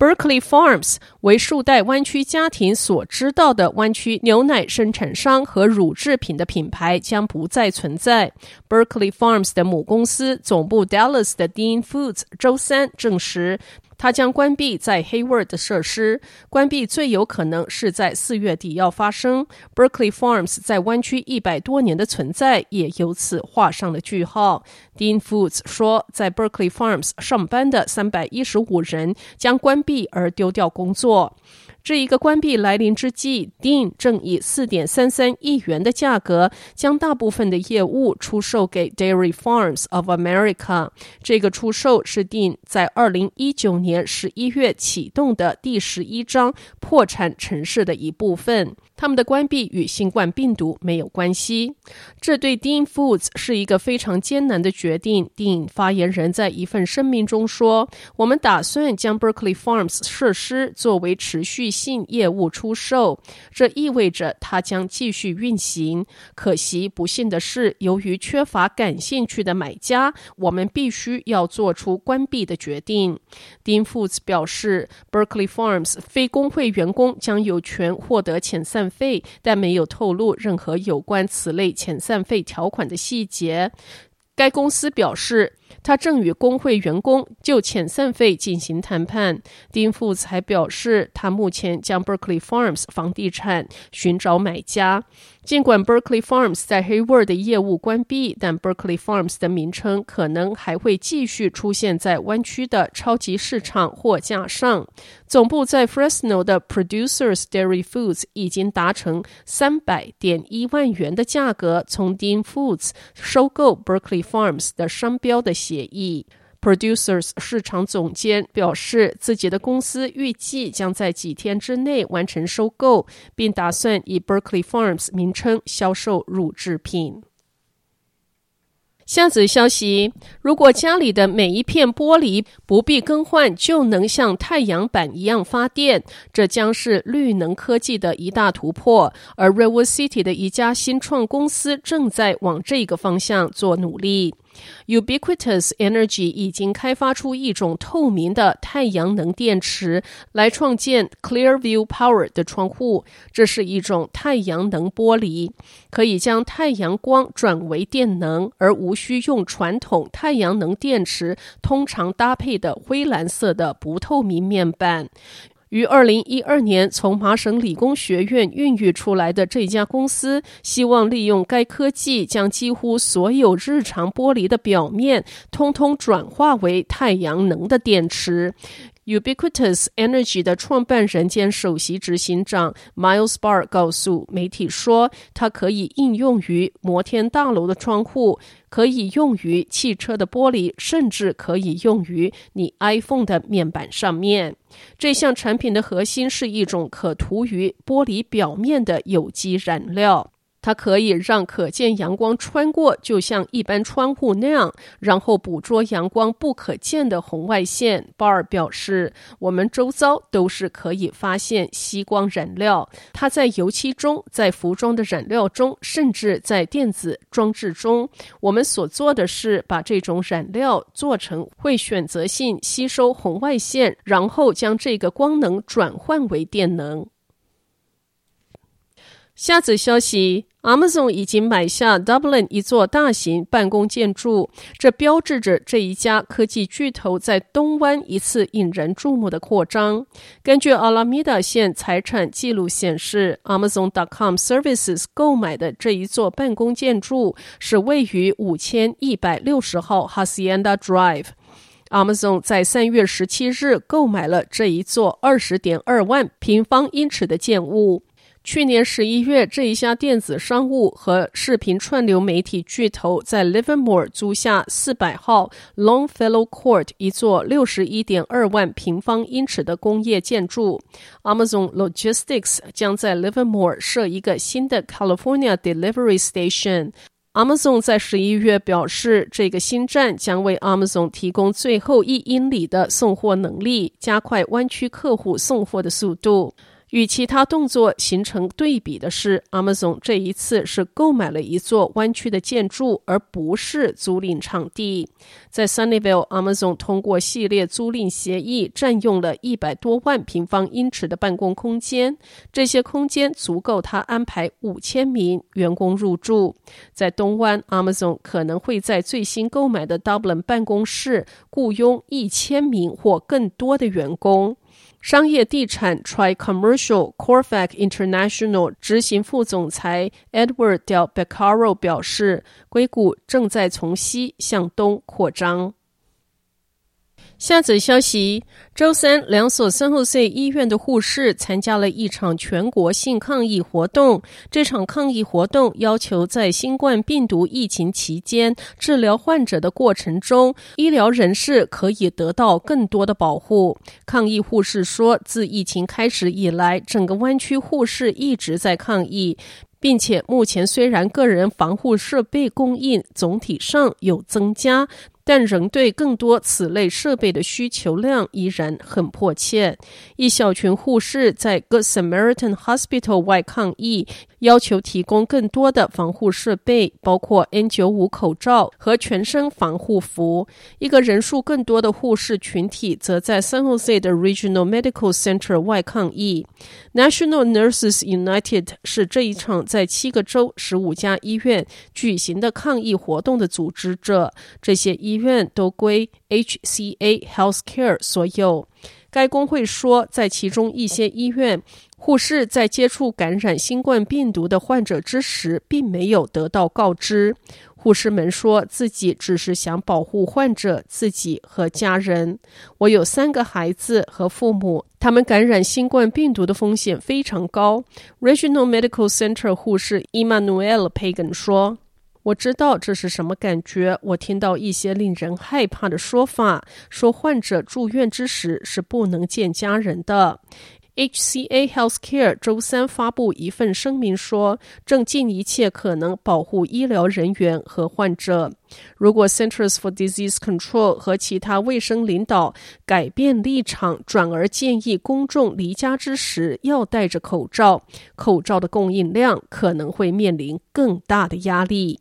Berkeley Farms 为数代湾区家庭所知道的湾区牛奶生产商和乳制品的品牌将不再存在。Berkeley Farms 的母公司总部 Dallas 的 Dean Foods 周三证实。它将关闭在 Hayward 的设施，关闭最有可能是在四月底要发生。Berkeley Farms 在湾区一百多年的存在也由此画上了句号。Dean Foods 说，在 Berkeley Farms 上班的三百一十五人将关闭而丢掉工作。这一个关闭来临之际，Dean 正以四点三三亿元的价格将大部分的业务出售给 Dairy Farms of America。这个出售是 Dean 在二零一九年十一月启动的第十一章破产城市的一部分。他们的关闭与新冠病毒没有关系。这对 Dean Foods 是一个非常艰难的决定。Dean 发言人在一份声明中说：“我们打算将 Berkeley Farms 设施作为持续性业务出售，这意味着它将继续运行。可惜，不幸的是，由于缺乏感兴趣的买家，我们必须要做出关闭的决定。” Dean Foods 表示，Berkeley Farms 非工会员工将有权获得遣散费，但没有透露任何有关此类遣散费条款的细节。该公司表示，他正与工会员工就遣散费进行谈判。丁富才表示，他目前将 Berkeley Farms 房地产寻找买家。尽管 Berkeley Farms 在 Hayward 的业务关闭，但 Berkeley Farms 的名称可能还会继续出现在湾区的超级市场货架上。总部在 Fresno 的 Producers Dairy Foods 已经达成三百点一万元的价格，从 Dean Foods 收购 Berkeley Farms 的商标的协议。Producers 市场总监表示，自己的公司预计将在几天之内完成收购，并打算以 Berkeley Farms 名称销售乳制品。下则消息：如果家里的每一片玻璃不必更换就能像太阳板一样发电，这将是绿能科技的一大突破。而 Redwood City 的一家新创公司正在往这个方向做努力。Ubiquitous Energy 已经开发出一种透明的太阳能电池，来创建 Clearview Power 的窗户。这是一种太阳能玻璃，可以将太阳光转为电能，而无需用传统太阳能电池通常搭配的灰蓝色的不透明面板。于二零一二年从麻省理工学院孕育出来的这家公司，希望利用该科技，将几乎所有日常玻璃的表面，通通转化为太阳能的电池。Ubiquitous Energy 的创办人兼首席执行长 Miles Barr 告诉媒体说，它可以应用于摩天大楼的窗户，可以用于汽车的玻璃，甚至可以用于你 iPhone 的面板上面。这项产品的核心是一种可涂于玻璃表面的有机染料。它可以让可见阳光穿过，就像一般窗户那样，然后捕捉阳光不可见的红外线。鲍尔表示，我们周遭都是可以发现吸光染料，它在油漆中，在服装的染料中，甚至在电子装置中。我们所做的是把这种染料做成会选择性吸收红外线，然后将这个光能转换为电能。下则消息：Amazon 已经买下 Dublin 一座大型办公建筑，这标志着这一家科技巨头在东湾一次引人注目的扩张。根据阿拉米达县财产记录显示，Amazon.com Services 购买的这一座办公建筑是位于五千一百六十号 Hacienda Drive。Amazon 在三月十七日购买了这一座二十点二万平方英尺的建物。去年十一月，这一家电子商务和视频串流媒体巨头在 Livermore 租下四百号 Longfellow Court 一座六十一点二万平方英尺的工业建筑。Amazon Logistics 将在 Livermore 设一个新的 California Delivery Station。Amazon 在十一月表示，这个新站将为 Amazon 提供最后一英里的送货能力，加快湾区客户送货的速度。与其他动作形成对比的是，Amazon 这一次是购买了一座湾区的建筑，而不是租赁场地。在 Sunnyvale，Amazon 通过系列租赁协议占用了一百多万平方英尺的办公空间，这些空间足够他安排五千名员工入住。在东湾，Amazon 可能会在最新购买的 Dublin 办公室雇佣一千名或更多的员工。商业地产 Tri-Commercial Corfac International 执行副总裁 Edward Del Beccaro 表示，硅谷正在从西向东扩张。下则消息：周三，两所三后 C 医院的护士参加了一场全国性抗议活动。这场抗议活动要求在新冠病毒疫情期间治疗患者的过程中，医疗人士可以得到更多的保护。抗议护士说，自疫情开始以来，整个湾区护士一直在抗议，并且目前虽然个人防护设备供应总体上有增加。但仍对更多此类设备的需求量依然很迫切。一小群护士在 Good Samaritan Hospital 外抗议，要求提供更多的防护设备，包括 N95 口罩和全身防护服。一个人数更多的护士群体则在 San Jose 的 Regional Medical Center 外抗议。National Nurses United 是这一场在七个州、十五家医院举行的抗议活动的组织者。这些医院都归 HCA Healthcare 所有。该工会说，在其中一些医院，护士在接触感染新冠病毒的患者之时，并没有得到告知。护士们说自己只是想保护患者自己和家人。我有三个孩子和父母，他们感染新冠病毒的风险非常高。Regional Medical Center 护士 Emmanuel Pagan 说。我知道这是什么感觉。我听到一些令人害怕的说法，说患者住院之时是不能见家人的。HCA Healthcare 周三发布一份声明说，正尽一切可能保护医疗人员和患者。如果 Centers for Disease Control 和其他卫生领导改变立场，转而建议公众离家之时要戴着口罩，口罩的供应量可能会面临更大的压力。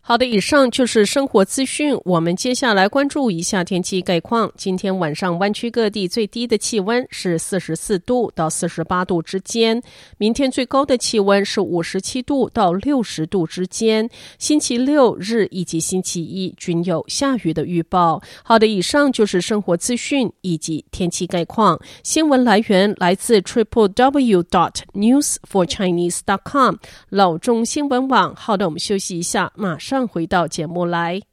好的，以上就是生活资讯。我们接下来关注一下天气概况。今天晚上湾区各地最低的气温是四十四度到四十八度之间，明天最高的气温是五十七度到六十度之间。星期六日以及星期一均有下雨的预报。好的，以上就是生活资讯以及天气概况。新闻来源来自 triple w dot news for chinese dot com 老中新闻网。好的，我们休息一下，马上。回到节目来。